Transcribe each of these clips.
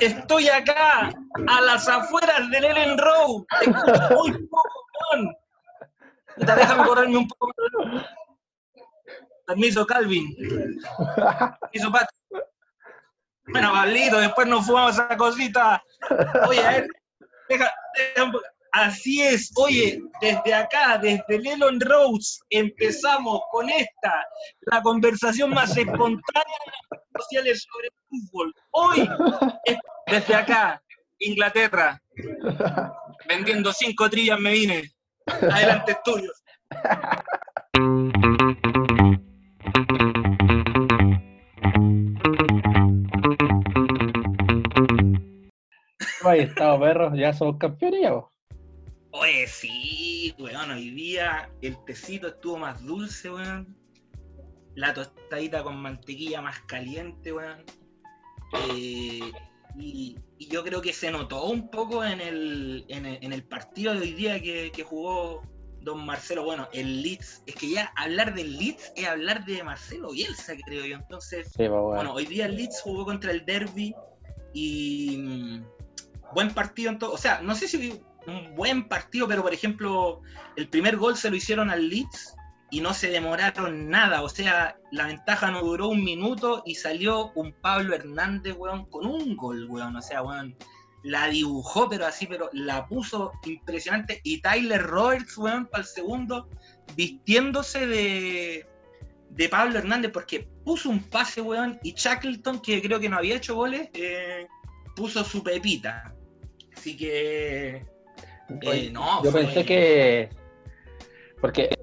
estoy acá, a las afueras del Ellen Road. Te escucho muy poco, Déjame correrme un poco. Permiso, Calvin. Permiso, Pat. Bueno, Pablito, después nos fumamos esa cosita. Oye, a ver. Así es, oye, desde acá, desde Lelon Rose, empezamos con esta, la conversación más espontánea sociales sobre fútbol. Hoy, es- desde acá, Inglaterra, vendiendo cinco trillas me vine. Adelante, estudios. ¿Cómo hay estado, perros? Ya somos campeones. Oye, sí, weón, hoy día el tecito estuvo más dulce, weón. La tostadita con mantequilla más caliente, weón. Eh, y, y yo creo que se notó un poco en el, en el, en el partido de hoy día que, que jugó don Marcelo. Bueno, el Leeds, es que ya hablar del Leeds es hablar de Marcelo Bielsa, creo yo. Entonces, Sí, pues, weón. bueno, hoy día el Leeds jugó contra el Derby y mm, buen partido en. O sea, no sé si un buen partido, pero por ejemplo, el primer gol se lo hicieron al Leeds y no se demoraron nada. O sea, la ventaja no duró un minuto y salió un Pablo Hernández, weón, con un gol, weón. O sea, weón, la dibujó, pero así, pero la puso impresionante. Y Tyler Roberts, weón, para el segundo, vistiéndose de, de Pablo Hernández, porque puso un pase, weón, y Shackleton, que creo que no había hecho goles, eh, puso su pepita. Así que, eh, no, Yo fue- pensé que. Porque.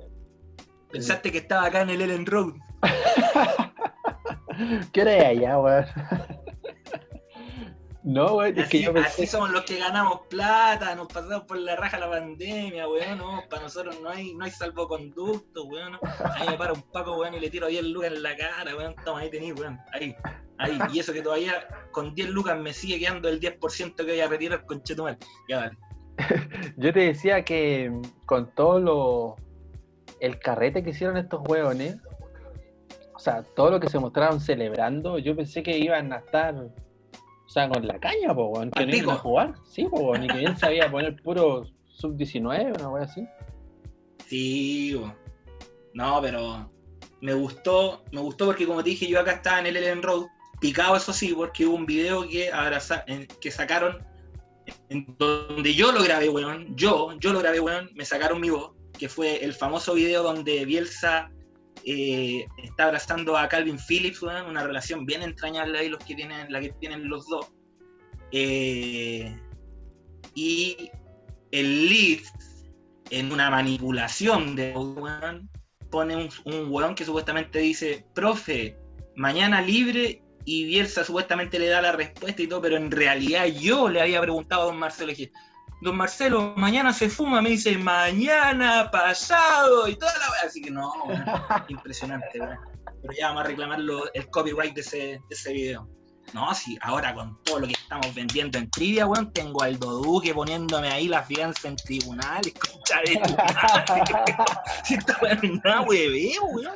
Pensaste que estaba acá en el Ellen Road. ¿Qué hora es allá, weón? No, es que Así, somos los que ganamos plata, nos pasamos por la raja la pandemia, weón, no, para nosotros no hay, no hay salvoconducto, weón, no. ahí me para un paco, weón, y le tiro 10 lucas en la cara, weón, toma, ahí tenés, weón, ahí, ahí, y eso que todavía con 10 lucas me sigue quedando el 10% que voy a retirar con Chetumal, ya vale. Yo te decía que con todo lo. El carrete que hicieron estos hueones. O sea, todo lo que se mostraron celebrando, yo pensé que iban a estar. O sea, con la caña, po, weón, que no iban a jugar. Sí, po, weón, y que bien sabía poner puro sub-19, una wea así. Sí, weón. no, pero me gustó, me gustó porque como te dije, yo acá estaba en el Ellen Road, picado eso sí, porque hubo un video que, abraza- que sacaron en donde yo lo grabé, weón, yo, yo lo grabé, weón, me sacaron mi voz, que fue el famoso video donde Bielsa eh, está abrazando a Calvin Phillips, una relación bien entrañable ahí los que tienen, la que tienen los dos. Eh, y el Leeds, en una manipulación de weón, pone un, un que supuestamente dice, profe, mañana libre, y Bielsa supuestamente le da la respuesta y todo, pero en realidad yo le había preguntado a don Marcelo, dije, don Marcelo, mañana se fuma, me dice, mañana, pasado, y toda la así que no, weón, impresionante, weón. Pero ya vamos a reclamar el copyright de ese, de ese video. No, sí, ahora con todo lo que estamos vendiendo en trivia, weón, tengo al Duque poniéndome ahí la fianza en tribunales, concha de tu madre. Si esta weá no weón.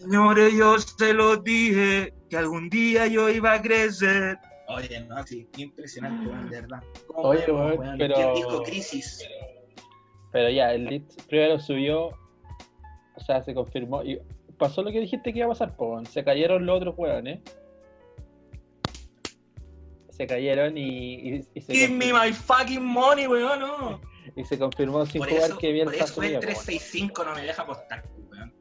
Señores, yo se los dije que algún día yo iba a crecer. Oye, no, sí, impresionante, weón, de verdad. ¿Cómo Oye, weón, pero- ¿Quién dijo crisis? Pero ya, el Leeds primero subió, o sea, se confirmó. Y pasó lo que dijiste que iba a pasar, po, se cayeron los otros hueones. Se cayeron y, y, y se, Give me confirmó, my fucking money, weón, no. y se confirmó sin Por jugar eso, que bien por eso el po, weón. 365 no me deja apostar, weón.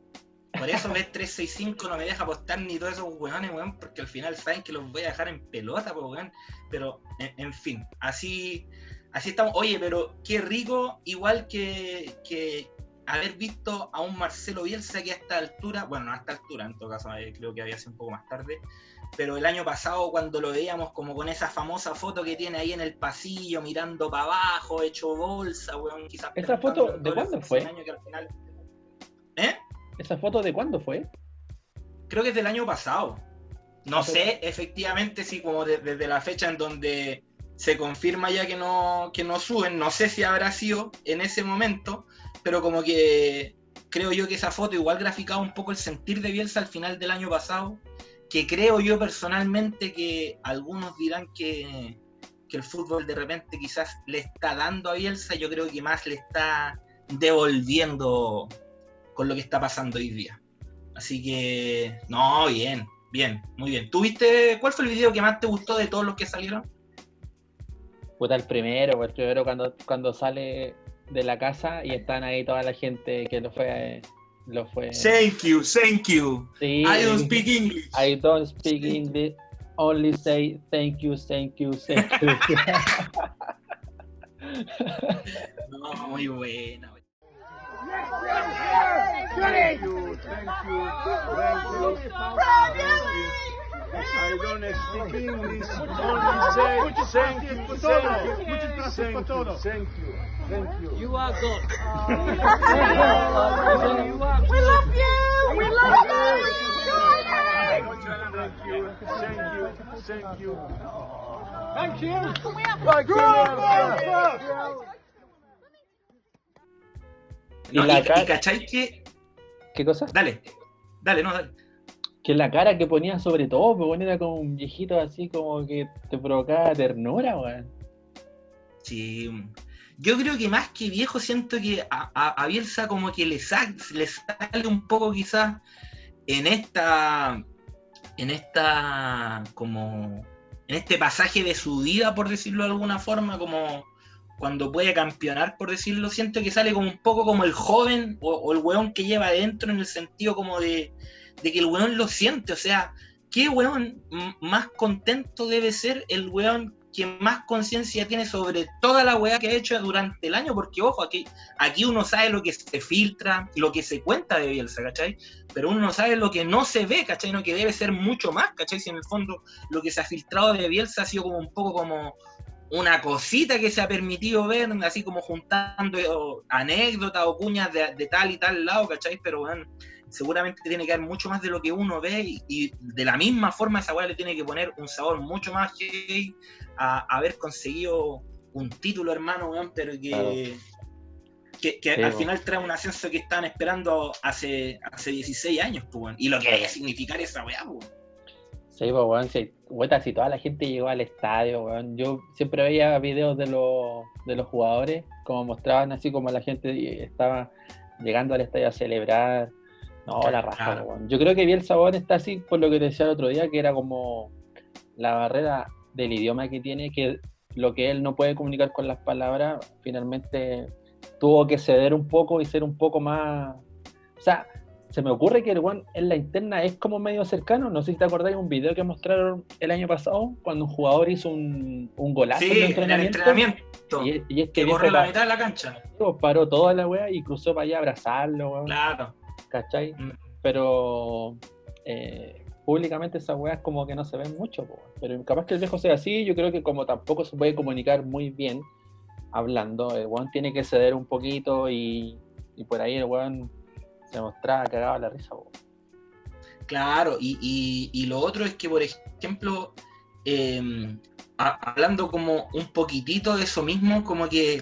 Por eso el 365 no me deja apostar ni todos esos weones, weón, porque al final saben que los voy a dejar en pelota, pues, weón. Pero, en, en fin, así, así estamos. Oye, pero qué rico, igual que, que haber visto a un Marcelo Bielsa que a esta altura, bueno, no a esta altura, en todo caso, eh, creo que había sido un poco más tarde, pero el año pasado cuando lo veíamos como con esa famosa foto que tiene ahí en el pasillo, mirando para abajo, hecho bolsa, weón, quizás... ¿Esa foto de cuándo fue? año que al final-. ¿Esa foto de cuándo fue? Creo que es del año pasado. No Ah, pero- sé efectivamente si como de- desde la fecha en donde se confirma ya que no, que no suben. No sé si habrá sido en ese momento, pero como que creo yo que esa foto igual graficaba un poco el sentir de Bielsa al final del año pasado, que creo yo personalmente que algunos dirán que, que el fútbol de repente quizás le está dando a Bielsa, yo creo que más le está devolviendo con lo que está pasando hoy día. Así que, no, bien, bien, muy bien. ¿Tuviste, cuál fue el video que más te gustó de todos los que salieron? Puta, el primero, el primero cuando, cuando sale de la casa y están ahí toda la gente que lo fue. Lo fue. Thank you, thank you. Sí, I don't speak English. I don't speak English. Only say thank you, thank you, thank you. No, muy buena. Thank you, thank you, thank you. I don't speak English, only say thank you, thank you, thank you, thank you, thank you. You are God. We love you! We love you! Thank you, thank you, thank you. Thank you. Thank you. y No, ¿Qué cosa? Dale, dale, no, dale. Que la cara que ponía sobre todo, bueno, era como un viejito así como que te provocaba ternura, weón. Sí. Yo creo que más que viejo, siento que a, a- a Bielsa como que le, sa- le sale un poco quizás en esta. En esta. como. En este pasaje de su vida, por decirlo de alguna forma, como cuando puede campeonar, por decirlo, siento que sale como un poco como el joven o, el weón que lleva adentro en el sentido como de, que el weón lo siente, o sea, ¿qué weón más contento debe ser el weón que más conciencia tiene sobre toda la weá que ha hecho durante el año? Porque, ojo, aquí, aquí uno sabe lo que se filtra, lo que se cuenta de Bielsa, ¿cachai? Pero uno no sabe lo que no se ve, ¿cachai? No, que debe ser mucho más, ¿cachai? Si en el fondo lo que se ha filtrado de Bielsa ha sido como un poco como una cosita que se ha permitido ver, así como juntando anécdotas o cuñas de, de tal y tal lado, ¿cachai? Pero bueno, seguramente tiene que haber mucho más de lo que uno ve y, y de la misma forma esa weá le tiene que poner un sabor mucho más heavy a, a haber conseguido un título, hermano, weón, pero que, Claro. que, que Sí, al final trae un ascenso que estaban esperando hace, hace 16 años, pues, y lo que que significar esa weá, pues. Sí, pues weón, si, weón, si toda la gente llegó al estadio, weón. Yo siempre veía videos de los, de los jugadores, como mostraban así como la gente estaba llegando al estadio a celebrar. No, la raja, Claro. weón. Yo creo que Bielsa weón está así por lo que te decía el otro día, que era como la barrera del idioma que tiene, que lo que él no puede comunicar con las palabras, finalmente tuvo que ceder un poco y ser un poco más. O sea, se me ocurre que el one en la interna es como medio cercano. No sé si te acordáis de un video que mostraron el año pasado cuando un jugador hizo un, un golazo Sí, en el en el entrenamiento. entrenamiento. Y, y este que corre la mitad de la cancha. paró toda la wea y cruzó para allá a abrazarlo, weón, Claro. ¿cachai? Mm. Pero eh, públicamente esas weas como que no se ven mucho, pero capaz que el viejo sea así, yo creo que como tampoco se puede comunicar muy bien hablando, el weón tiene que ceder un poquito y, y por ahí el se mostraba cagado la risa, po. Claro, y, y- y lo otro es que, por ejemplo, a- hablando como un poquitito de eso mismo, como que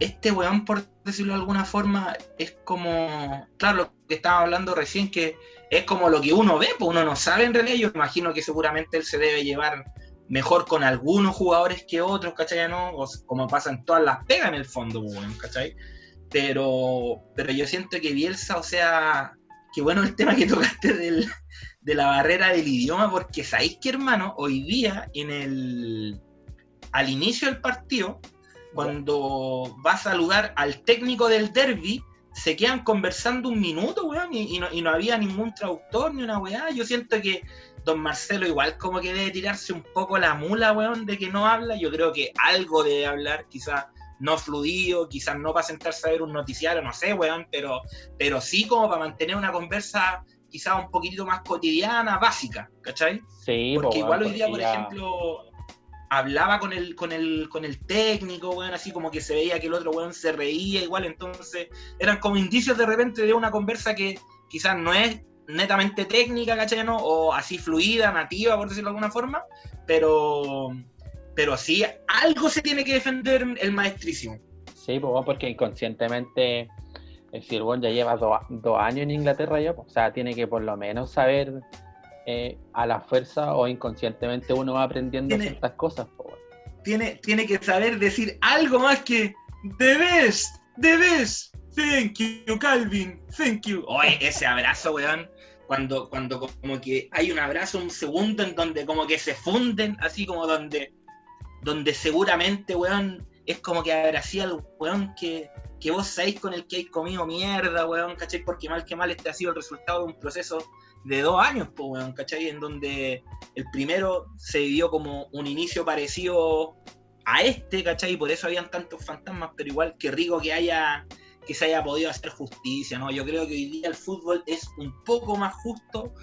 este weón, por decirlo de alguna forma, es como, claro, lo que estaba hablando recién, que es como lo que uno ve, pues uno no sabe en realidad, yo imagino que seguramente él se debe llevar mejor con algunos jugadores que otros, ¿cachai? ¿No? O como pasa en todas las pegas en el fondo, weón, ¿cachai? Pero, pero yo siento que Bielsa, o sea, que bueno el tema que tocaste del, de la barrera del idioma, porque sabéis que, hermano, hoy día, en el al inicio del partido, cuando va a saludar al técnico del derby, se quedan conversando un minuto, weón, y no, y no había ningún traductor ni una weá. Yo siento que don Marcelo igual como que debe tirarse un poco la mula, weón, de que no habla. Yo creo que algo debe hablar, quizás no fluido, quizás no para sentarse a ver un noticiario, no sé, weón, pero, pero sí como para mantener una conversa quizás un poquitito más cotidiana, básica, ¿cachai? Sí, po, Porque igual hoy día, por ya- ejemplo, hablaba con el, con el, con el técnico, weón, así como que se veía que el otro weón se reía igual, entonces eran como indicios de repente de una conversa que quizás no es netamente técnica, ¿cachai? no? O así fluida, nativa, por decirlo de alguna forma, pero pero sí, algo se tiene que defender el maestrísimo. Sí, pues bueno, porque inconscientemente el Silbón ya lleva do- dos años en Inglaterra ya, pues, o sea, tiene que por lo menos saber eh, a la fuerza o inconscientemente uno va aprendiendo Tiene- ciertas cosas. pues, bueno. Tiene, tiene que saber decir algo más que The best, the best, thank you, Calvin, thank you. Oye, ese abrazo, weón, cuando, cuando como que hay un abrazo, un segundo en donde como que se funden, así como donde, donde seguramente, weón, es como que abracía al weón que, que vos sabéis con el que hay comido mierda, weón, ¿cachai? Porque mal que mal este ha sido el resultado de un proceso de dos años, pues, weón, ¿cachai? En donde el primero se vivió como un inicio parecido a este, ¿cachai? Y por eso habían tantos fantasmas, pero igual que rico que haya que se haya podido hacer justicia, ¿no? Yo creo que hoy día el fútbol es un poco más justo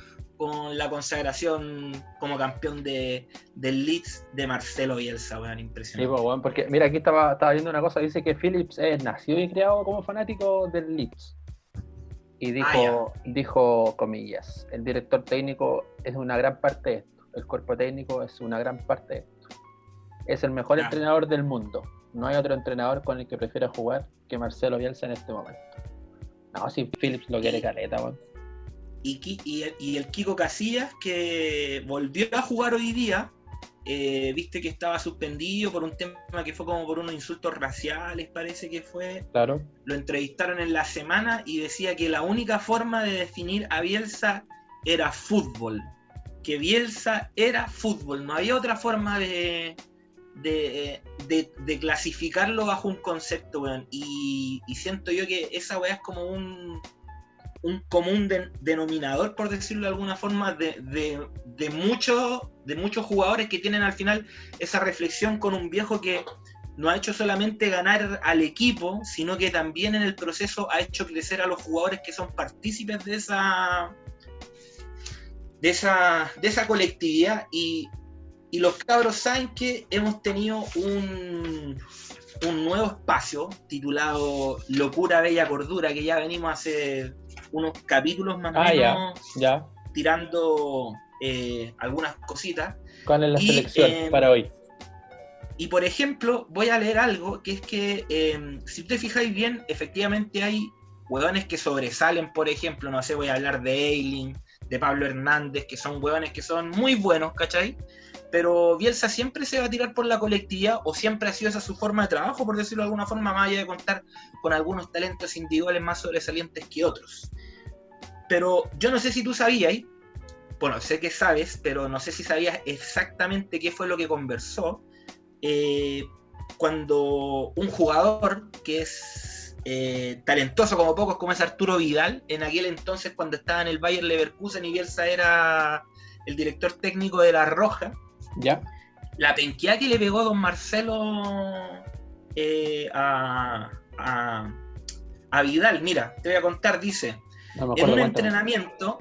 con la consagración como campeón de, del Leeds de Marcelo Bielsa, weón, impresionante. pues, bueno, porque mira, aquí estaba, estaba viendo una cosa, dice que Phillips es nacido y creado como fanático del Leeds. Y dijo, dijo, comillas, el director técnico es una gran parte de esto, el cuerpo técnico es una gran parte de esto. Es el mejor entrenador del mundo. No hay otro entrenador con el que prefiera jugar que Marcelo Bielsa en este momento. No, si Phillips lo quiere caleta, weón. Y, el- y el Kiko Casillas, que volvió a jugar hoy día, eh, viste que estaba suspendido por un tema que fue como por unos insultos raciales, parece que fue. Claro. Lo entrevistaron en la semana y decía que la única forma de definir a Bielsa era fútbol. Que Bielsa era fútbol, no había otra forma de, de, de- de clasificarlo bajo un concepto, weón. Y, y siento yo que esa weá es como un, un común de- denominador, por decirlo de alguna forma, de, de, de muchos, de muchos jugadores que tienen al final esa reflexión con un viejo que no ha hecho solamente ganar al equipo, sino que también en el proceso ha hecho crecer a los jugadores que son partícipes de esa de esa, de esa colectividad. Y, y los cabros saben que hemos tenido un, un nuevo espacio titulado Locura Bella Cordura, que ya venimos hace unos capítulos más o Ah, menos Ya. tirando eh, algunas cositas. ¿Cuál es la Y, selección eh, para hoy? Y por ejemplo, voy a leer algo que es que, eh, si ustedes fijáis bien, efectivamente hay hueones que sobresalen, por ejemplo, no sé, voy a hablar de Eiling, de Pablo Hernández, que son hueones que son muy buenos, ¿cachai? Pero Bielsa siempre se va a tirar por la colectividad o siempre ha sido esa su forma de trabajo, por decirlo de alguna forma, más allá de contar con algunos talentos individuales más sobresalientes que otros. Pero yo no sé si tú sabías, bueno, sé que sabes, pero no sé si sabías exactamente qué fue lo que conversó eh, cuando un jugador que es eh, talentoso como pocos, como es Arturo Vidal, en aquel entonces cuando estaba en el Bayern Leverkusen y Bielsa era el director técnico de La Roja, ¿Ya? la penqueada que le pegó don Marcelo eh, a, a- a Vidal, mira, te voy a contar, dice, No en un entrenamiento,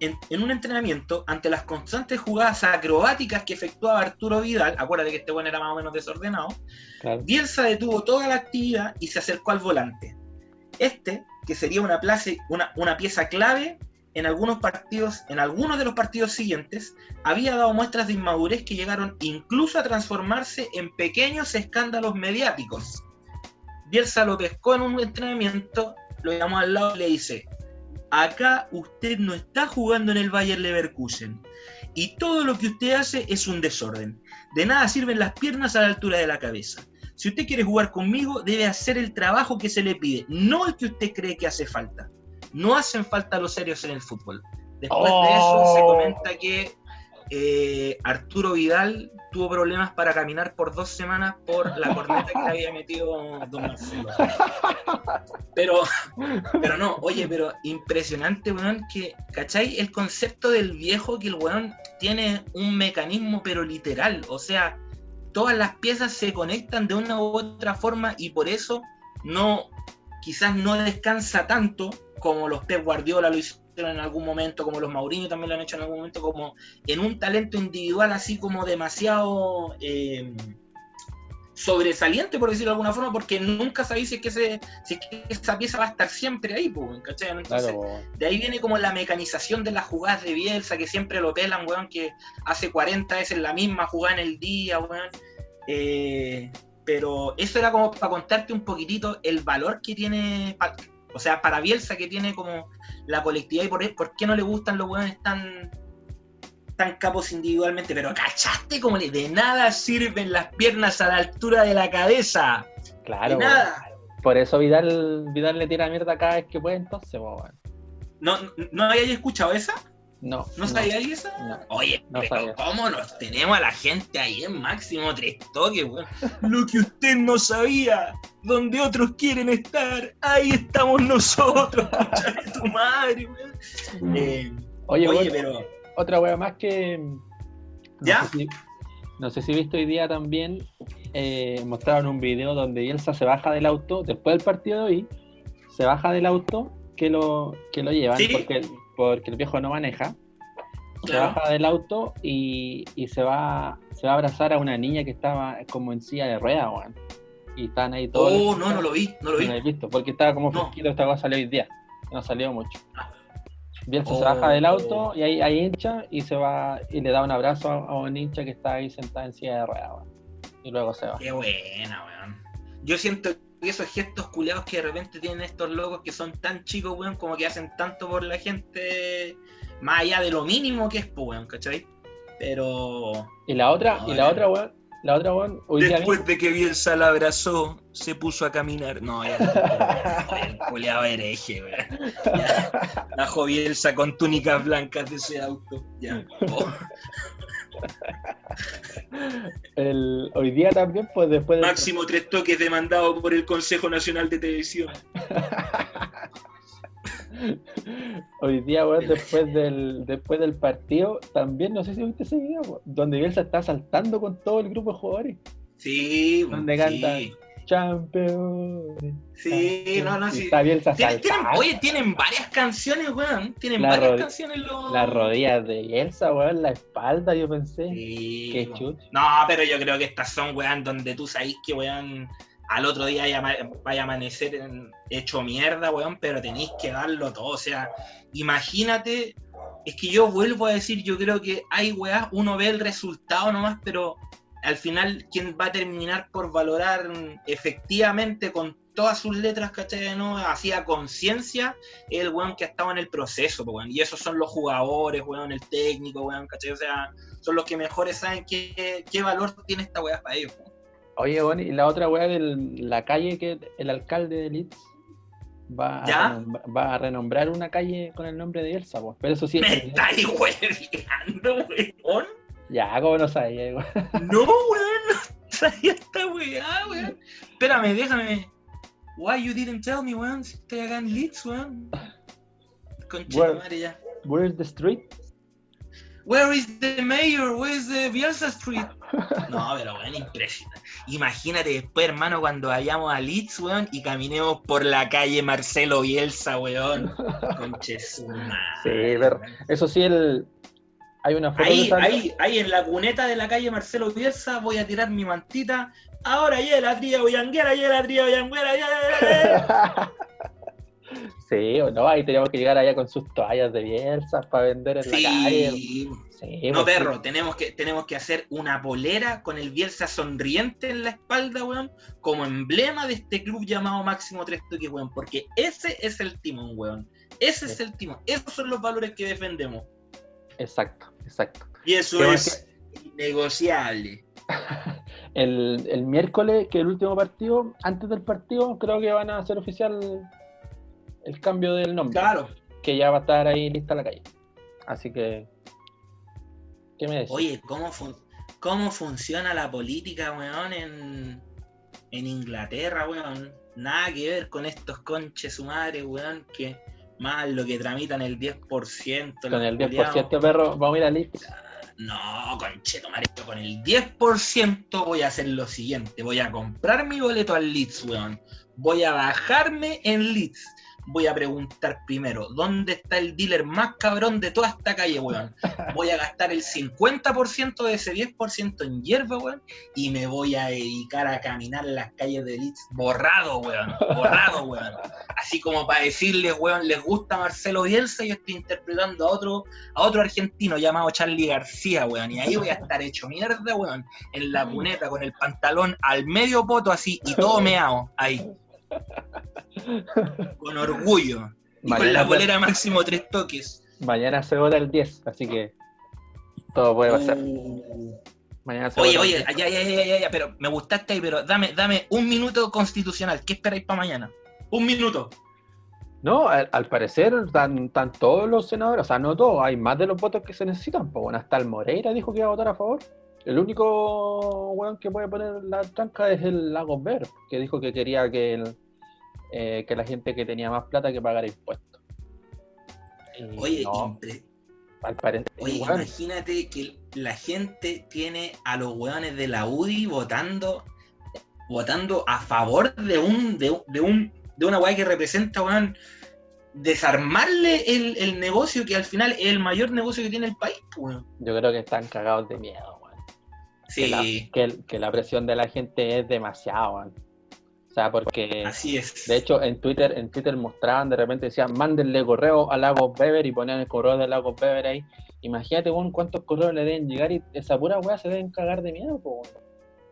en, en un entrenamiento, ante las constantes jugadas acrobáticas que efectuaba Arturo Vidal, acuérdate que este bueno era más o menos desordenado, Claro. Bielsa detuvo toda la actividad y se acercó al volante. Este, que sería una, place- una, una pieza clave en algunos partidos, en algunos de los partidos siguientes, había dado muestras de inmadurez que llegaron incluso a transformarse en pequeños escándalos mediáticos. Bielsa lo pescó en un entrenamiento, lo llamó al lado y le dice: Acá usted no está jugando en el Bayer Leverkusen. Y todo lo que usted hace es un desorden. De nada sirven las piernas a la altura de la cabeza. Si usted quiere jugar conmigo, debe hacer el trabajo que se le pide, no el que usted cree que hace falta. No hacen falta los serios en el fútbol. Después de eso se Oh. comenta que eh, Arturo Vidal tuvo problemas para caminar por dos semanas por la corneta que le había metido Don Marcelo. Pero, pero no, oye, pero impresionante, weón, que, ¿cachai? El concepto del viejo que el weón tiene un mecanismo, pero literal, o sea, todas las piezas se conectan de una u otra forma y por eso no, quizás no descansa tanto como los Pep Guardiola lo hicieron en algún momento, como los Mourinho también lo han hecho en algún momento, como en un talento individual así como demasiado eh, sobresaliente, por decirlo de alguna forma, porque nunca sabéis si es que, ese- si es que esa pieza va a estar siempre ahí, pues, ¿cachai? Entonces, Claro, de ahí viene como la mecanización de las jugadas de Bielsa, que siempre lo pelan, weón, que hace 40 veces la misma jugada en el día, weón. Eh, pero eso era como para contarte un poquitito el valor que tiene, o sea, para Bielsa que tiene como la colectividad y por, por qué no le gustan los hueones tan, tan capos individualmente. Pero ¿cachaste como le de nada sirven las piernas a la altura de la cabeza? Claro, de nada. Por eso Vidal, Vidal le tira mierda cada vez que puede, entonces. ¿No, ¿No habíais escuchado esa? No. ¿No sabíais esa? No. Oye, No pero sabía. ¿cómo nos tenemos a la gente ahí en máximo tres toques, weón? Lo que usted no sabía, donde otros quieren estar, ahí estamos nosotros, de tu madre, weón. Eh, Oye, oye, pero. otra wea más que. No ¿Ya? Sé si, no sé si viste hoy día también. eh, mostraron un video donde Bielsa se baja del auto, después del partido de hoy, se baja del auto que lo, que lo llevan, Sí. porque, porque el viejo no maneja. Se baja del auto y, y se va se va a abrazar a una niña que estaba como en silla de ruedas, weón. Y están ahí todos. Oh, no, no lo vi, no lo No vi. lo he visto, porque estaba como No. fresquito, esta cosa salió hoy día. No salió mucho. Bielsa se Oh. baja del auto y ahí hay hincha y se va y le da un abrazo a, a un hincha que está ahí sentada en silla de ruedas, weón. Y luego se va. Qué buena, weón. Yo siento esos gestos culiados que de repente tienen estos locos que son tan chicos, weón, como que hacen tanto por la gente, más allá de lo mínimo que es, pues, weón, ¿cachai? Pero Y la otra, y la otra, weón, la otra, weón, hoy día después de que Bielsa la abrazó, se puso a caminar. No, ya. El culiado hereje, weón. Bajo Bielsa con túnicas blancas de ese auto. Ya. Oh. El, hoy día también, pues después del- Máximo tres toques demandado por el Consejo Nacional de Televisión. Hoy día, weón, después del, después del partido, también, no sé si viste ese video, donde Bielsa está saltando con todo el grupo de jugadores. Sí, ¿Dónde sí. cantan? Campeones. Sí, no, no, sí. Está Bielsa Tienen- oye, tienen varias canciones, weón. Tienen La varias canciones los. Las rodillas de Bielsa, weón, la espalda, yo pensé. Sí, Qué chut. No, pero yo creo que estas son, weón, donde tú sabes que, weón, al otro día vaya, a amanecer hecho mierda, weón, pero tenéis que darlo todo. O sea, imagínate, es que yo vuelvo a decir, yo creo que hay, weón, uno ve el resultado nomás, pero al final quien va a terminar por valorar efectivamente con todas sus letras, ¿cachai? ¿no? Así a conciencia, el weón que ha estado en el proceso, po, weón. Y esos son los jugadores, weón, el técnico, weón, ¿cachai? O sea, son los que mejores saben qué, qué valor tiene esta weá para ellos. po. Oye, weón, y la otra weá de la calle que el alcalde de Leeds va a, va a renombrar una calle con el nombre de Bielsa, pues. Pero eso sí, Me es- estáis weón. Ya, como no sabía. No, weón, no sabía esta weá, weón. Espérame, déjame. Why you didn't tell me, weón? Si estoy acá en Leeds, weón. Concha de madre ya. Where's the street? Where is the mayor? Where is the Bielsa Street? No, pero weón, impresionante. Imagínate después, hermano, cuando vayamos a Leeds, weón, y caminemos por la calle Marcelo Bielsa, weón. Conche su madre, Sí, pero-. Eso sí, el... hay una foto Ahí, ahí, ahí en la cuneta de la calle Marcelo Bielsa voy a tirar mi mantita. Ahora ya la tría boyanguera, ya la tría boyanguera, ya, sí, o no, ahí teníamos que llegar allá con sus toallas de Bielsa para vender en la calle. Sí. Sí, No, pues, perro, tenemos que, tenemos que hacer una polera con el Bielsa sonriente en la espalda, weón, como emblema de este club llamado Máximo Tres Toques, weón, porque ese es el timón, weón. Ese es el timón. Esos son los valores que defendemos. sí. Exacto, exacto. Y eso ¿Qué es innegociable. El, el miércoles, que es el último partido, antes del partido, creo que van a hacer oficial el cambio del nombre. Claro. Que ya va a estar ahí lista la calle. Así que. ¿Qué me decís? Oye, ¿cómo, fun- ¿cómo funciona la política, weón, en, en Inglaterra, weón? Nada que ver con estos conches su madre, weón, que más lo que tramitan el 10%. con el culiados. 10% perro, vamos a ir a Leeds. No, concheto, marico, con el 10% voy a hacer lo siguiente. Voy a comprar mi boleto al Leeds, weón. Voy a bajarme en Leeds. Voy a preguntar primero, ¿dónde está el dealer más cabrón de toda esta calle, weón? Voy a gastar el 50% de ese 10% en hierba, weón. Y me voy a dedicar a caminar las calles de Leeds borrado, weón. Borrado, weón. así como para decirles, weón, les gusta Marcelo Bielsa, yo estoy interpretando a otro, a otro argentino llamado Charlie García, weón, y ahí voy a estar hecho mierda, weón, en la puneta con el pantalón al medio poto así y todo meado ahí. Con orgullo. Y con la polera máximo tres toques. Mañana se vota el 10, así que todo puede pasar. Uh. Mañana se Oye, vota oye, 10. ya, ya, ya, ya, pero me gustaste ahí, pero dame, dame un minuto constitucional. ¿Qué esperáis para mañana? Un minuto. No, al, al parecer están, están todos los senadores, o sea, no todos, hay más de los votos que se necesitan. Pues bueno, hasta el Moreira dijo que iba a votar a favor. El único weón que puede poner la tranca es el Lagos Ver, que dijo que quería que, el, eh, que la gente que tenía más plata que pagara impuestos. Y Oye, no, impre- al parecer, Oye, imagínate que la gente tiene a los weones de la UDI votando votando a favor de un de, de un de una weá que representa weón desarmarle el, el negocio que al final es el mayor negocio que tiene el país, pues, weón. yo creo que están cagados de miedo, weón. Que, la, Sí, que el- que la presión de la gente es demasiado, weón. O sea, porque así es. De hecho, en Twitter, en Twitter mostraban, de repente decían, mándenle correo a Lagos Beber y ponían el correo de Lagos Beber ahí. Imagínate, weón, cuántos correos le deben llegar y esa pura weá se deben cagar de miedo, po.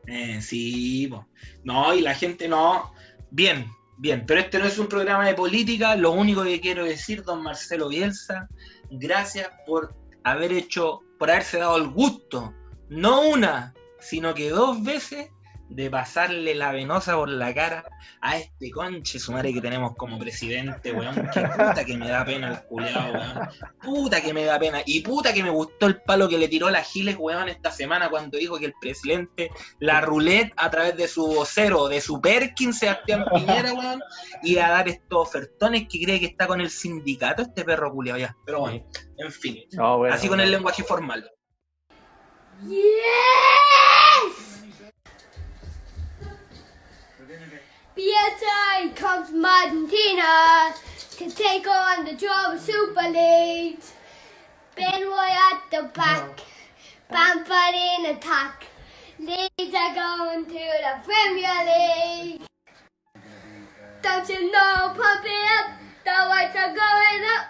Eh, sí, po. no, y la gente no. Bien, bien, pero este no es un programa de política. Lo único que quiero decir, don Marcelo Bielsa, gracias por haber hecho, por haberse dado el gusto, no una, sino que dos veces, de pasarle la venosa por la cara a este conche su madre que tenemos como presidente, weón. Que puta que me da pena el culeado, weón. Puta que me da pena. Y puta que me gustó el palo que le tiró la Giles, weón, esta semana cuando dijo que el presidente la roulette a través de su vocero, de su Perkin, Sebastián Piñera, weón, y a dar estos ofertones que cree que está con el sindicato, este perro culiao ya. Pero bueno, en fin. No, bueno, Así con el lenguaje formal. Yes! BSI comes from Argentina to take on the Java Super League. Ben Roy at the back, Bamford in attack. Leeds are going to the Premier League. Don't you know, pump it up, the whites are going up.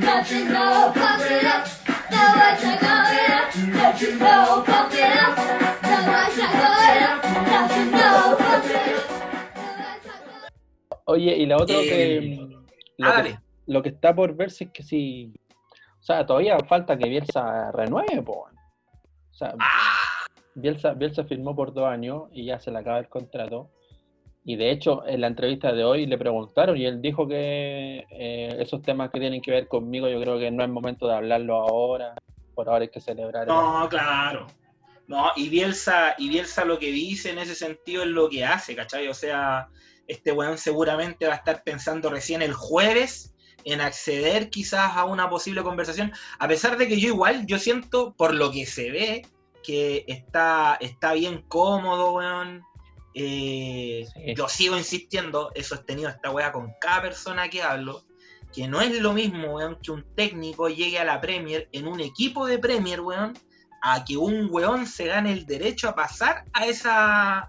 Don't you know, pump it up, the whites are going up. Don't you know, pump it up, Oye, y la otra que, Eh, lo ah, que lo que está por verse es que si. O sea, todavía falta que Bielsa renueve, po. O sea, Ah, Bielsa, Bielsa firmó por dos años y ya se le acaba el contrato. Y de hecho, en la entrevista de hoy le preguntaron y él dijo que eh, esos temas que tienen que ver conmigo, yo creo que no es momento de hablarlo ahora. Por ahora hay que celebrar. el- No, claro. No, y Bielsa, y Bielsa lo que dice en ese sentido es lo que hace, ¿cachai? O sea, este weón seguramente va a estar pensando recién el jueves en acceder quizás a una posible conversación, a pesar de que yo igual, yo siento, por lo que se ve, que está, está bien cómodo, weón. Eh, Sí. Yo sigo insistiendo, he sostenido esta weá con cada persona que hablo, que no es lo mismo, weón, que un técnico llegue a la Premier en un equipo de Premier, weón, a que un weón se gane el derecho a pasar a esa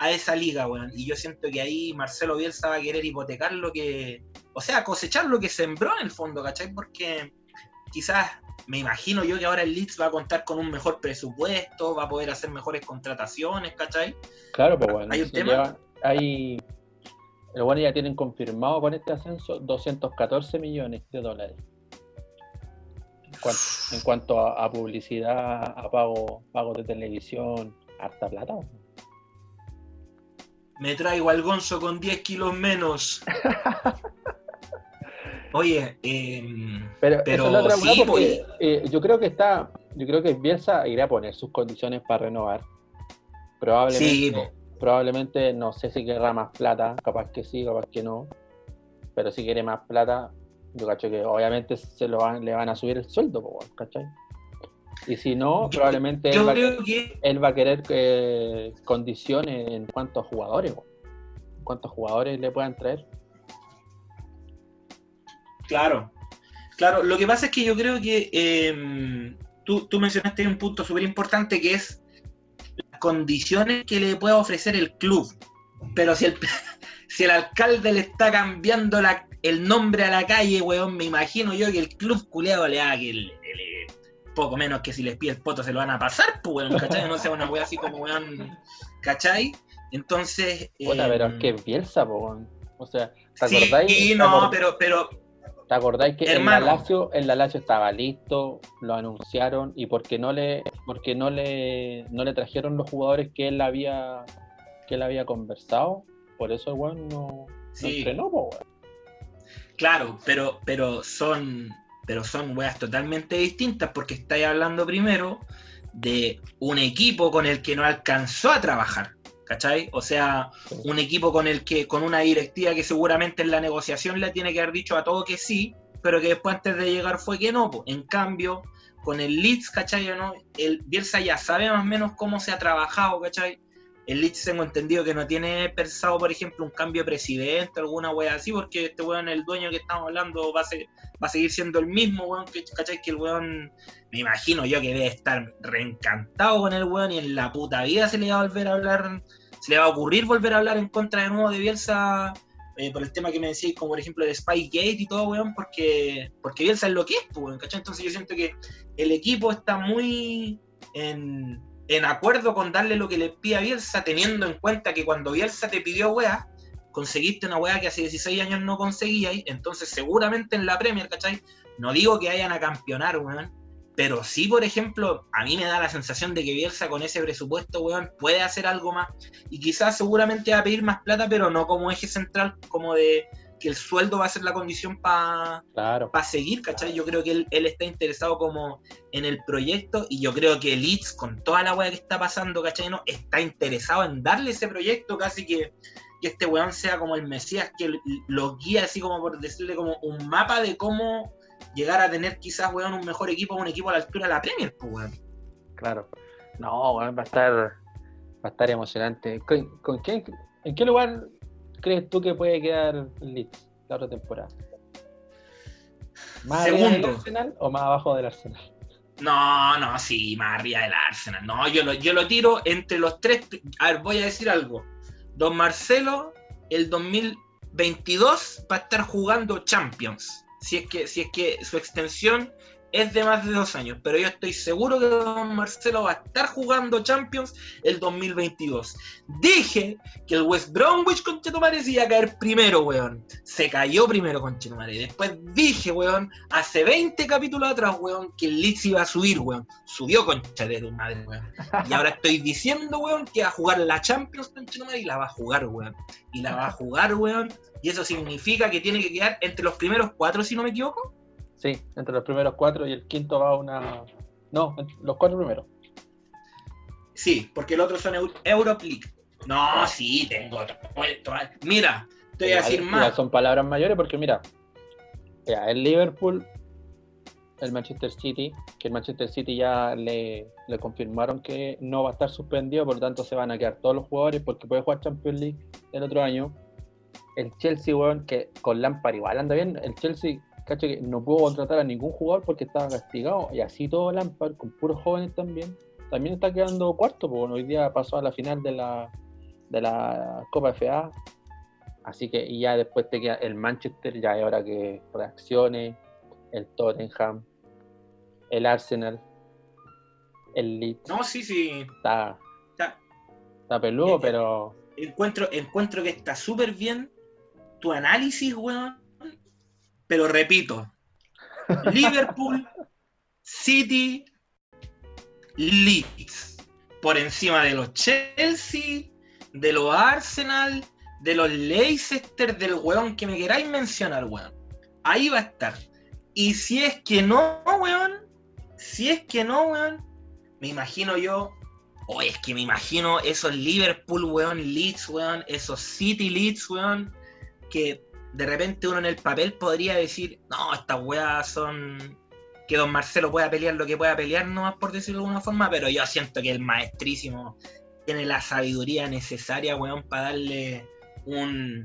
a esa liga, weón. Y yo siento que ahí Marcelo Bielsa va a querer hipotecar lo que, o sea, cosechar lo que sembró en el fondo, ¿cachai? Porque quizás, me imagino yo que ahora el Leeds va a contar con un mejor presupuesto, va a poder hacer mejores contrataciones, ¿cachai? Claro, pues bueno. ¿Hay un tema? lleva- hay, el bueno ya tienen confirmado con este ascenso 214 millones de dólares. En cuanto, en cuanto a, a publicidad, a pago, pago de televisión, harta plata. Me traigo al Gonzo con 10 kilos menos. Oye, em, Pero, Pero es sí, porque eh, yo creo que está, yo creo que Bielsa irá a poner sus condiciones para renovar. Probablemente, Sí, probablemente no sé si querrá más plata, capaz que sí, capaz que no. Pero si quiere más plata, yo cacho que obviamente se lo van, le van a subir el sueldo, ¿cachai? Y si no, Yo- probablemente él va, que él va a querer eh, condiciones en cuanto a jugadores, a jugadores le puedan traer. Claro, claro. Lo que pasa es que yo creo que em, tú, tú mencionaste un punto súper importante que es las condiciones que le pueda ofrecer el club. Pero si el, si el alcalde le está cambiando la- el nombre a la calle, weón, me imagino yo que el club culeado le haga que el- el- poco menos que si les pide el poto se lo van a pasar, pues, weón, ¿cachai? No sea una weá así como, weón, ¿cachai? Entonces... Puta, pero es em, que Bielsa, po. O sea, ¿te Sí, acordáis? ¿Te no, pero, pero ¿Te acordáis que el Hermano. Lazio, el Lazio estaba listo, lo anunciaron y porque no le, porque no le, no le trajeron los jugadores que él había, que él había conversado, por eso el weón no, no Sí. entrenó, po, weón. Claro, pero, pero son, pero son weas totalmente distintas porque estáis hablando primero de un equipo con el que no alcanzó a trabajar, ¿cachai? O sea, un equipo con el que, con una directiva que seguramente en la negociación le tiene que haber dicho a todo que sí, pero que después antes de llegar fue que no. po. En cambio, con el Leeds, ¿cachai? no? El Bielsa ya sabe más o menos cómo se ha trabajado, ¿cachai? El Leeds tengo entendido que no tiene pensado, por ejemplo, un cambio de presidente, alguna wea así, porque este weón, el dueño que estamos hablando, va a, ser- va a seguir siendo el mismo, weón, que, ¿cachai? Que el weón, me imagino yo que debe estar reencantado con el weón y en la puta vida se le va a volver a hablar, se le va a ocurrir volver a hablar en contra de nuevo de Bielsa eh, por el tema que me decís, como por ejemplo el Spygate y todo, weón, porque, porque Bielsa es lo que es, weón, ¿cachai? Entonces yo siento que el equipo está muy en, en acuerdo con darle lo que le pide a Bielsa, teniendo en cuenta que cuando Bielsa te pidió weá, conseguiste una weá que hace 16 años no conseguías, entonces seguramente en la Premier, ¿cachai? No digo que vayan a campeonar, weón, pero sí, por ejemplo, a mí me da la sensación de que Bielsa con ese presupuesto, weón, puede hacer algo más. Y quizás seguramente va a pedir más plata, pero no como eje central, como de que el sueldo va a ser la condición para Claro. seguir, ¿cachai? Yo creo que él, él está interesado como en el proyecto y yo creo que Leeds, con toda la weá que está pasando, ¿cachai? No, está interesado en darle ese proyecto, casi que, que este weón sea como el Mesías, que lo guía así como por decirle como un mapa de cómo llegar a tener quizás, weón, un mejor equipo, un equipo a la altura de la Premier, pues, weón. Claro. No, weón, va a estar, va a estar emocionante. ¿Con, con quién, ¿En qué lugar crees tú que puede quedar Leeds la otra temporada? ¿Más arriba del Segundo. Arsenal o más abajo del Arsenal? No, no, sí, más arriba del Arsenal. No, yo lo, yo lo tiro entre los tres. A ver, voy a decir algo. Don Marcelo, el 2022 va a estar jugando Champions. Si es que, si es que su extensión es de más de dos años. Pero yo estoy seguro que Don Marcelo va a estar jugando Champions el 2022. Dije que el West Bromwich con Chetumare se iba a caer primero, weón. Se cayó primero con Chetumare. Después dije, weón, hace 20 capítulos atrás, weón, que el Leeds iba a subir, weón. Subió con de weón. Y ahora estoy diciendo, weón, que va a jugar la Champions con Chetumare y la va a jugar, weón. Y la va a jugar, weón. Y eso significa que tiene que quedar entre los primeros cuatro, si no me equivoco. Sí, entre los primeros cuatro y el quinto va una. No, los cuatro primeros. Sí, porque el otro son Eu- Europe League. No, sí, tengo. Mira, te voy a decir más. son palabras mayores porque mira, el Liverpool, el Manchester City, que el Manchester City ya le, le confirmaron que no va a estar suspendido, por lo tanto se van a quedar todos los jugadores porque puede jugar Champions League el otro año. El Chelsea, weón, que con Lampard igual anda bien, el Chelsea, cacho que no pudo contratar a ningún jugador porque estaba castigado, y así todo Lampard, con puros jóvenes también, también está quedando cuarto, porque bueno, hoy día pasó a la final de la, de la Copa FA, Así que y ya después te queda el Manchester, ya es hora que reaccione, el Tottenham, el Arsenal, el Leeds. No, sí, sí. Está, Está- está peludo, Eh, pero encuentro, encuentro que está súper bien tu análisis, weón. Pero repito, Liverpool, City, Leeds, por encima de los Chelsea, de los Arsenal, de los Leicester, del weón que me queráis mencionar, weón. Ahí va a estar. Y si es que no, weón, si es que no, weón, me imagino yo Oye, es que me imagino esos Liverpool, weón, Leeds, weón, esos City Leeds, weón, que de repente uno en el papel podría decir, no, estas weas son que don Marcelo pueda pelear lo que pueda pelear, nomás por decirlo de alguna forma, pero yo siento que el maestrísimo tiene la sabiduría necesaria, weón, para darle un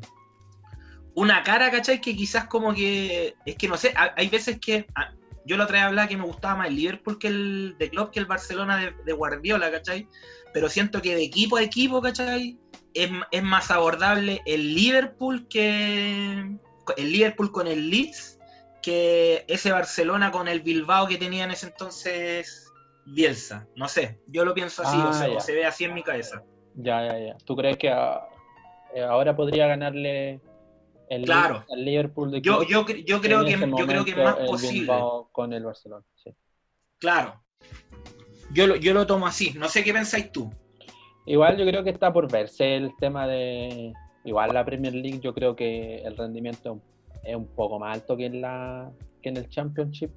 una cara, ¿cachai? Que quizás como que, es que no sé, ha- hay veces que, ah, yo la otra vez hablaba que me gustaba más el Liverpool que el de Klopp que el Barcelona de, de Guardiola, ¿cachai? Pero siento que de equipo a equipo, ¿cachai? Es, es más abordable el Liverpool que el Liverpool con el Leeds que ese Barcelona con el Bilbao que tenía en ese entonces Bielsa. No sé, yo lo pienso así, Ah, o, sea, ya. o se ve así en mi cabeza. Ya, ya, ya. ¿Tú crees que ah, eh, ahora podría ganarle el Claro. al Liverpool de Yo, yo, yo creo que yo creo que es más el posible. Bilbao con el Barcelona? Sí. Claro. Yo lo, yo lo tomo así. No sé qué pensáis tú. Igual yo creo que está por verse el tema de. Igual la Premier League, yo creo que el rendimiento es un- poco más alto que en la que en el Championship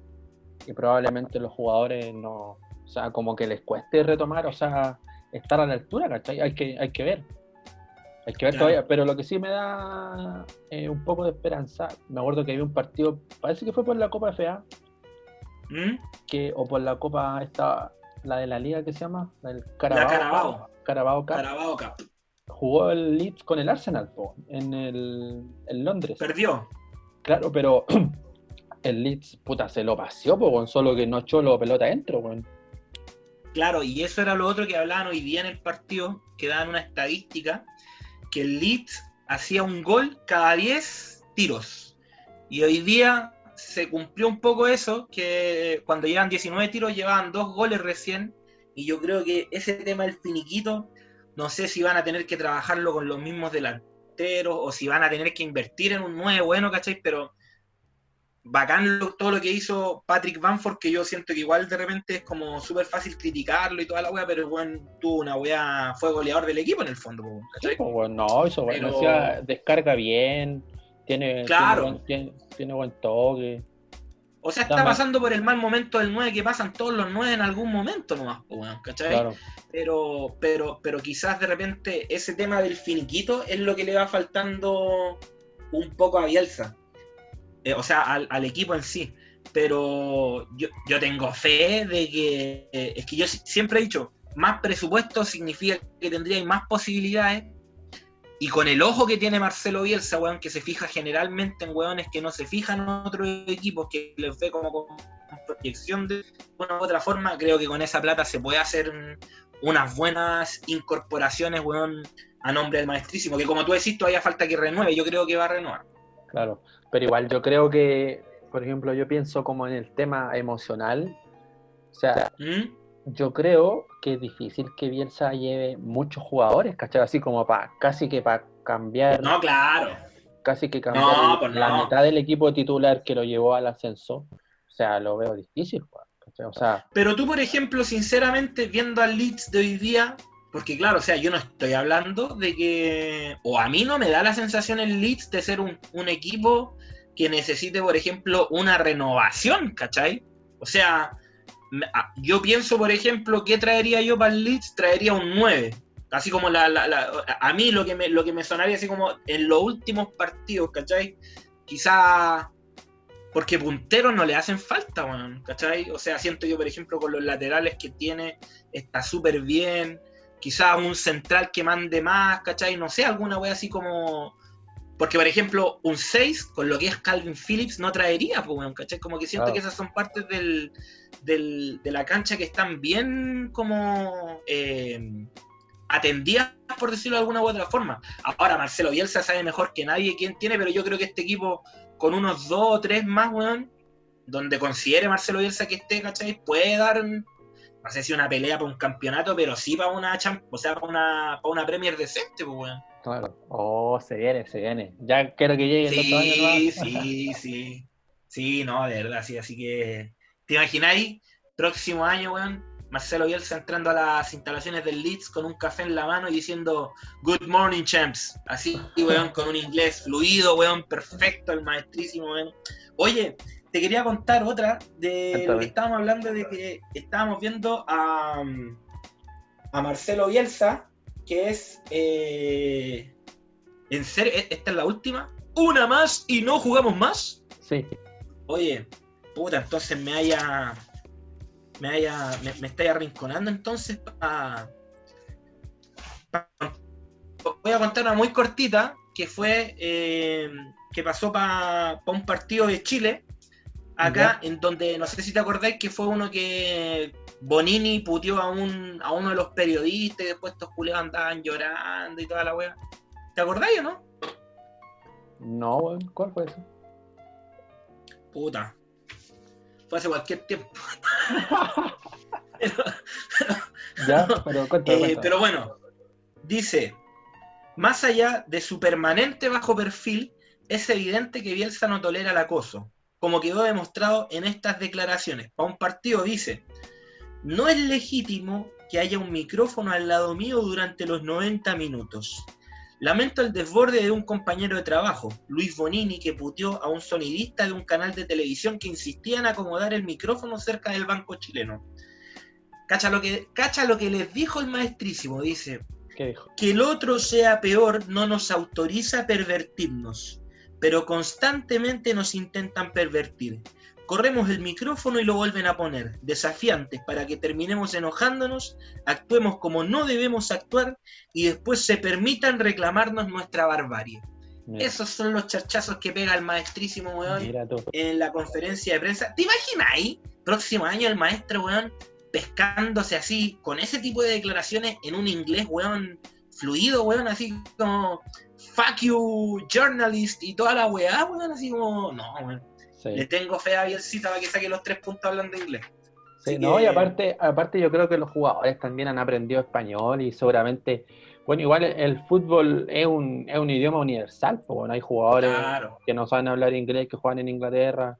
y probablemente los jugadores no, o sea, como que les cueste retomar, o sea, estar a la altura, ¿cachai? Hay que, hay que ver. Hay que ver Claro. todavía, pero lo que sí me da eh, un poco de esperanza, me acuerdo que había un partido, parece que fue por la Copa FA, ¿Mm? que, o por la Copa esta, la de la liga que se llama, la del Carabao. Carabao. Carabao Cup Carabao Cup. jugó el Leeds con el Arsenal po, en, el, en Londres. Perdió. Claro, pero el Leeds, puta, se lo paseó, po, con solo que no echó la pelota adentro, weón. Claro, y eso era lo otro que hablaban hoy día en el partido, que daban una estadística, que el Leeds hacía un gol cada 10 tiros. Y hoy día se cumplió un poco eso, que cuando llevan 19 tiros llevaban dos goles recién, y yo creo que ese tema del finiquito, no sé si van a tener que trabajarlo con los mismos delanteros, o si van a tener que invertir en un 9 bueno, ¿cachai? Pero bacán lo- todo lo que hizo Patrick Bamford, que yo siento que igual de repente es como súper fácil criticarlo y toda la wea, pero weón tuvo una wea, fue goleador del equipo en el fondo, ¿cachai? No, eso, hacía- descarga bien, tiene, Claro. tiene, buen, tiene- tiene buen toque. O sea, está pasando por el mal momento del 9 que pasan todos los 9 en algún momento nomás, weón, ¿cachai? Claro, Pero, pero, pero quizás de repente ese tema del finiquito es lo que le va faltando un poco a Bielsa. Eh, o sea, al, al equipo en sí. Pero yo, yo tengo fe de que. eh, es que yo si- siempre he dicho, más presupuesto significa que tendría más posibilidades. Y con el ojo que tiene Marcelo Bielsa, weón, que se fija generalmente en weones que no se fijan en otros equipos, que les ve como con proyección de una u otra forma, creo que con esa plata se puede hacer unas buenas incorporaciones, weón, a nombre del maestrísimo, que como tú decís, todavía falta que renueve, yo creo que va a renovar. claro. Pero igual yo creo que, por ejemplo, yo pienso como en el tema emocional. O sea, ¿Mm? Yo creo que es difícil que Bielsa lleve muchos jugadores, ¿cachai? Así como para casi que para cambiar, No, claro. casi que cambiar No, pues la no. mitad del equipo titular que lo llevó al ascenso. O sea, lo veo difícil, weón, ¿cachai? O sea, Pero tú, por ejemplo, sinceramente, viendo al Leeds de hoy día, porque claro, o sea, yo no estoy hablando de que, o a mí no me da la sensación el Leeds de ser un, un equipo que necesite, por ejemplo, una renovación, ¿cachai? O sea, yo pienso, por ejemplo, ¿qué traería yo para el Leeds? Traería un 9. Así como la, la- la- a mí lo que, me, lo que me sonaría así como en los últimos partidos, ¿cachai? Quizá porque punteros no le hacen falta, weón, ¿cachai? O sea, siento yo, por ejemplo, con los laterales que tiene, está súper bien. Quizá un central que mande más, ¿cachai? No sé, alguna wea así como. Porque, por ejemplo, un 6, con lo que es Calvin Phillips, no traería, pues, weón, ¿cachai? Como que siento que esas son partes del, del- de la cancha que están bien como eh, atendidas, por decirlo de alguna u otra forma. Ahora, Marcelo Bielsa sabe mejor que nadie quién tiene, pero yo creo que este equipo, con unos dos o tres más, weón, donde considere Marcelo Bielsa que esté, ¿cachai? Puede dar, no sé si una pelea para un campeonato, pero sí para una champ o sea, para una, para una Premier decente, pues, weón. Claro. Oh, se viene, se viene. Ya quiero que llegue el otro año Sí, sí, sí. Sí, no, de verdad, sí. Así que, ¿te imagináis? Próximo año, weón, Marcelo Bielsa entrando a las instalaciones del Leeds con un café en la mano y diciendo Good morning, champs. Así, weón, con un inglés fluido, weón, perfecto, el maestrísimo, weón. Oye, te quería contar otra de lo que estábamos hablando de que estábamos viendo a, a Marcelo Bielsa, que es. eh, ¿En serio? ¿E- ¿Esta es la última? ¿Una más y no jugamos más? Sí, Oye, puta, entonces me haya. Me haya. Me, me estáis arrinconando entonces para. Voy a contar una muy cortita que fue. eh, que pasó para un partido de Chile. Acá, en donde no sé si te acordáis que fue uno que Bonini puteó a, un, a uno de los periodistas y después estos culeos andaban llorando y toda la wea. ¿Te acordáis o no? No, weón, ¿cuál fue eso? Puta. Fue hace cualquier tiempo. Pero- Ya, pero cuéntame, Eh, cuéntame. pero bueno, dice, más allá de su permanente bajo perfil, es evidente que Bielsa no tolera el acoso, como quedó demostrado en estas declaraciones. Para un partido dice, no es legítimo que haya un micrófono al lado mío durante los 90 minutos. Lamento el desborde de un compañero de trabajo, Luis Bonini, que puteó a un sonidista de un canal de televisión que insistía en acomodar el micrófono cerca del banco chileno. Cacha lo que, cacha lo que les dijo el maestrísimo, dice, ¿Qué dijo? que el otro sea peor no nos autoriza a pervertirnos, pero constantemente nos intentan pervertir. Corremos el micrófono y lo vuelven a poner, desafiantes, para que terminemos enojándonos, actuemos como no debemos actuar y después se permitan reclamarnos nuestra barbarie. Mira, Esos son los charchazos que pega el maestrísimo, weón, en la conferencia de prensa. ¿Te imagináis? Próximo año el maestro, weón, pescándose así, con ese tipo de declaraciones en un inglés, weón, fluido, weón, así como fuck you, journalist y toda la weá, weón, así como, no, weón. Sí. Le tengo fe a Bielcita para que saque los tres puntos hablando inglés. Sí, Así no, que- y aparte, aparte yo creo que los jugadores también han aprendido español y seguramente, bueno, igual el, el fútbol es un, es un idioma universal, pues bueno, hay jugadores Claro. que no saben hablar inglés, que juegan en Inglaterra,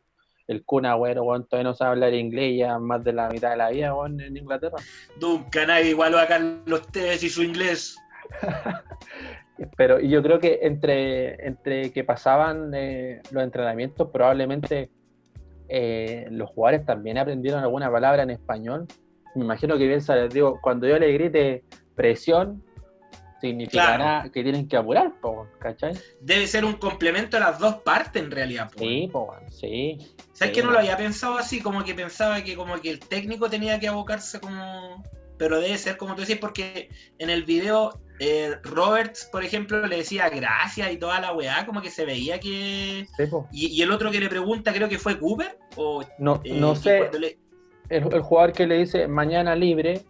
el Kun Agüero, bueno, todavía no sabe hablar inglés ya más de la mitad de la vida, bueno, en Inglaterra. Duncan nadie igualó a Carlos Tevez y su inglés. Pero y yo creo que entre, entre que pasaban eh, los entrenamientos, probablemente eh, los jugadores también aprendieron alguna palabra en español. Me imagino que Bielsa les digo, cuando yo le grite presión, significará que tienen que apurar, po, ¿cachai? Debe ser un complemento a las dos partes en realidad. po. Sí, po, sí. ¿Sabes Sí, que no no. lo había pensado así? Como que pensaba que como que el técnico tenía que abocarse como... Pero debe ser como tú decís, porque en el video eh, Roberts, por ejemplo, le decía gracias y toda la weá, como que se veía que... sí. Y, y el otro que le pregunta, creo que fue Cooper, o... No, eh, no sé, le- el, el jugador que le dice mañana libre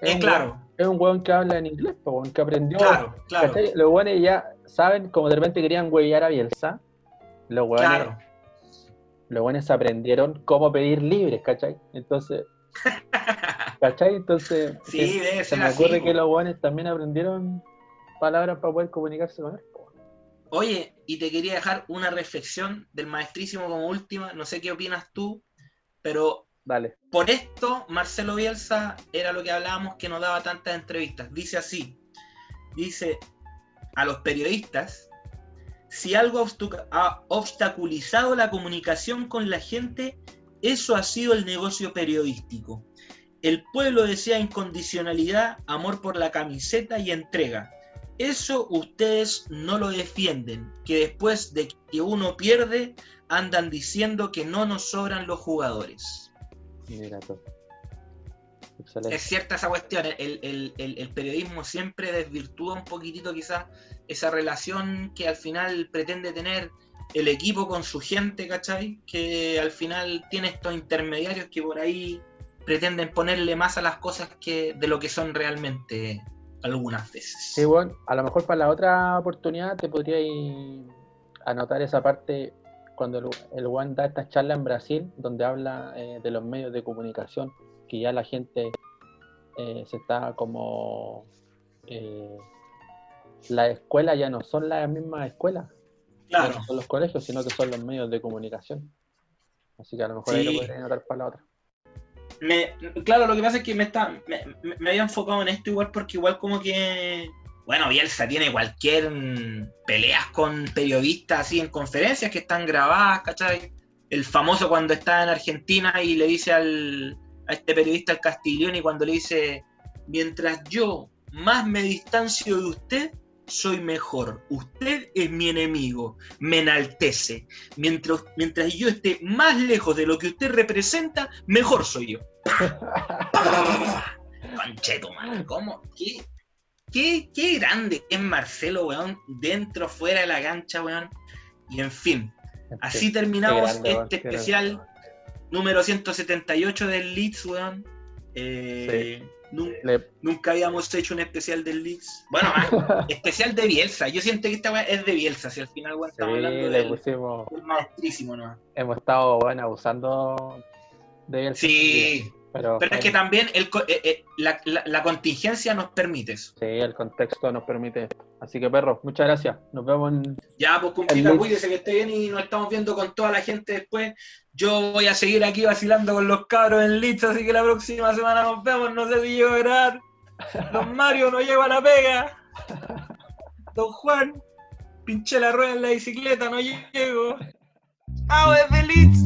es, un, claro, weón- es un weón que habla en inglés, weón, que aprendió. claro, claro, ¿cachai? Los weones ya saben, como de repente querían huellar a Bielsa, los weones, claro. los weones aprendieron cómo pedir libres, ¿cachai? Entonces, ¿cachai? Entonces, Sí, se- me así. ocurre po. que los weones también aprendieron palabras para poder comunicarse con él. po. Oye, y te quería dejar una reflexión del maestrísimo como última, no sé qué opinas tú, pero Dale. Por esto, Marcelo Bielsa era lo que hablábamos que no daba tantas entrevistas. Dice así, dice a los periodistas, si algo ha obstaculizado la comunicación con la gente, eso ha sido el negocio periodístico. El pueblo desea incondicionalidad, amor por la camiseta y entrega. Eso ustedes no lo defienden, que después de que uno pierde, andan diciendo que no nos sobran los jugadores. Mira tú. Excelente. Es cierta esa cuestión, el, el- el- el periodismo siempre desvirtúa un poquitito quizás esa relación que al final pretende tener el equipo con su gente, ¿cachai? Que al final tiene estos intermediarios que por ahí pretenden ponerle más a las cosas que de lo que son realmente algunas veces. Sí, bueno, a lo mejor para la otra oportunidad te podría anotar esa parte cuando el, el Juan da esta charla en Brasil, donde habla eh, de los medios de comunicación, que ya la gente eh, se está como... eh, las escuelas ya no son las mismas escuelas, claro. no son los colegios, sino que son los medios de comunicación. Así que a lo mejor ahí lo podría anotar para la otra. Me- claro, lo que pasa es que me, está, me, había enfocado en esto igual porque igual como que, bueno, Bielsa tiene cualquier mm, peleas con periodistas así en conferencias que están grabadas, ¿cachai? El famoso cuando está en Argentina y le dice al, a este periodista, al Castiglione, cuando le dice, mientras yo más me distancio de usted, soy mejor. Usted es mi enemigo, me enaltece. Mientras, mientras yo esté más lejos de lo que usted representa, mejor soy yo. Concheto, man. ¿Cómo? ¿Qué, qué, qué grande es Marcelo, weón, dentro, fuera de la cancha, weón. Y en fin, así terminamos grande, este especial número 178 del Leeds, weón. Eh, Le- Nunca habíamos hecho un especial del Leeds. Bueno, ah, especial de Bielsa. Yo siento que esta es de Bielsa. Si al final sí, estamos hablando del, pusimos. maestrísimo, ¿no? Hemos estado bueno, abusando de él. Sí, Pero, pero es que también el, eh, eh, la, la- la contingencia nos permite eso. Sí, el contexto nos permite. Así que, perro, muchas gracias. Nos vemos en. Ya, pues Leeds. cuídese que esté bien y nos estamos viendo con toda la gente después. Yo voy a seguir aquí vacilando con los cabros en Leeds, así que la próxima semana nos vemos. No sé si grabar. Don Mario no llego a la pega. Don Juan, pinché la rueda en la bicicleta, no llego. ¡Ah, desde Leeds!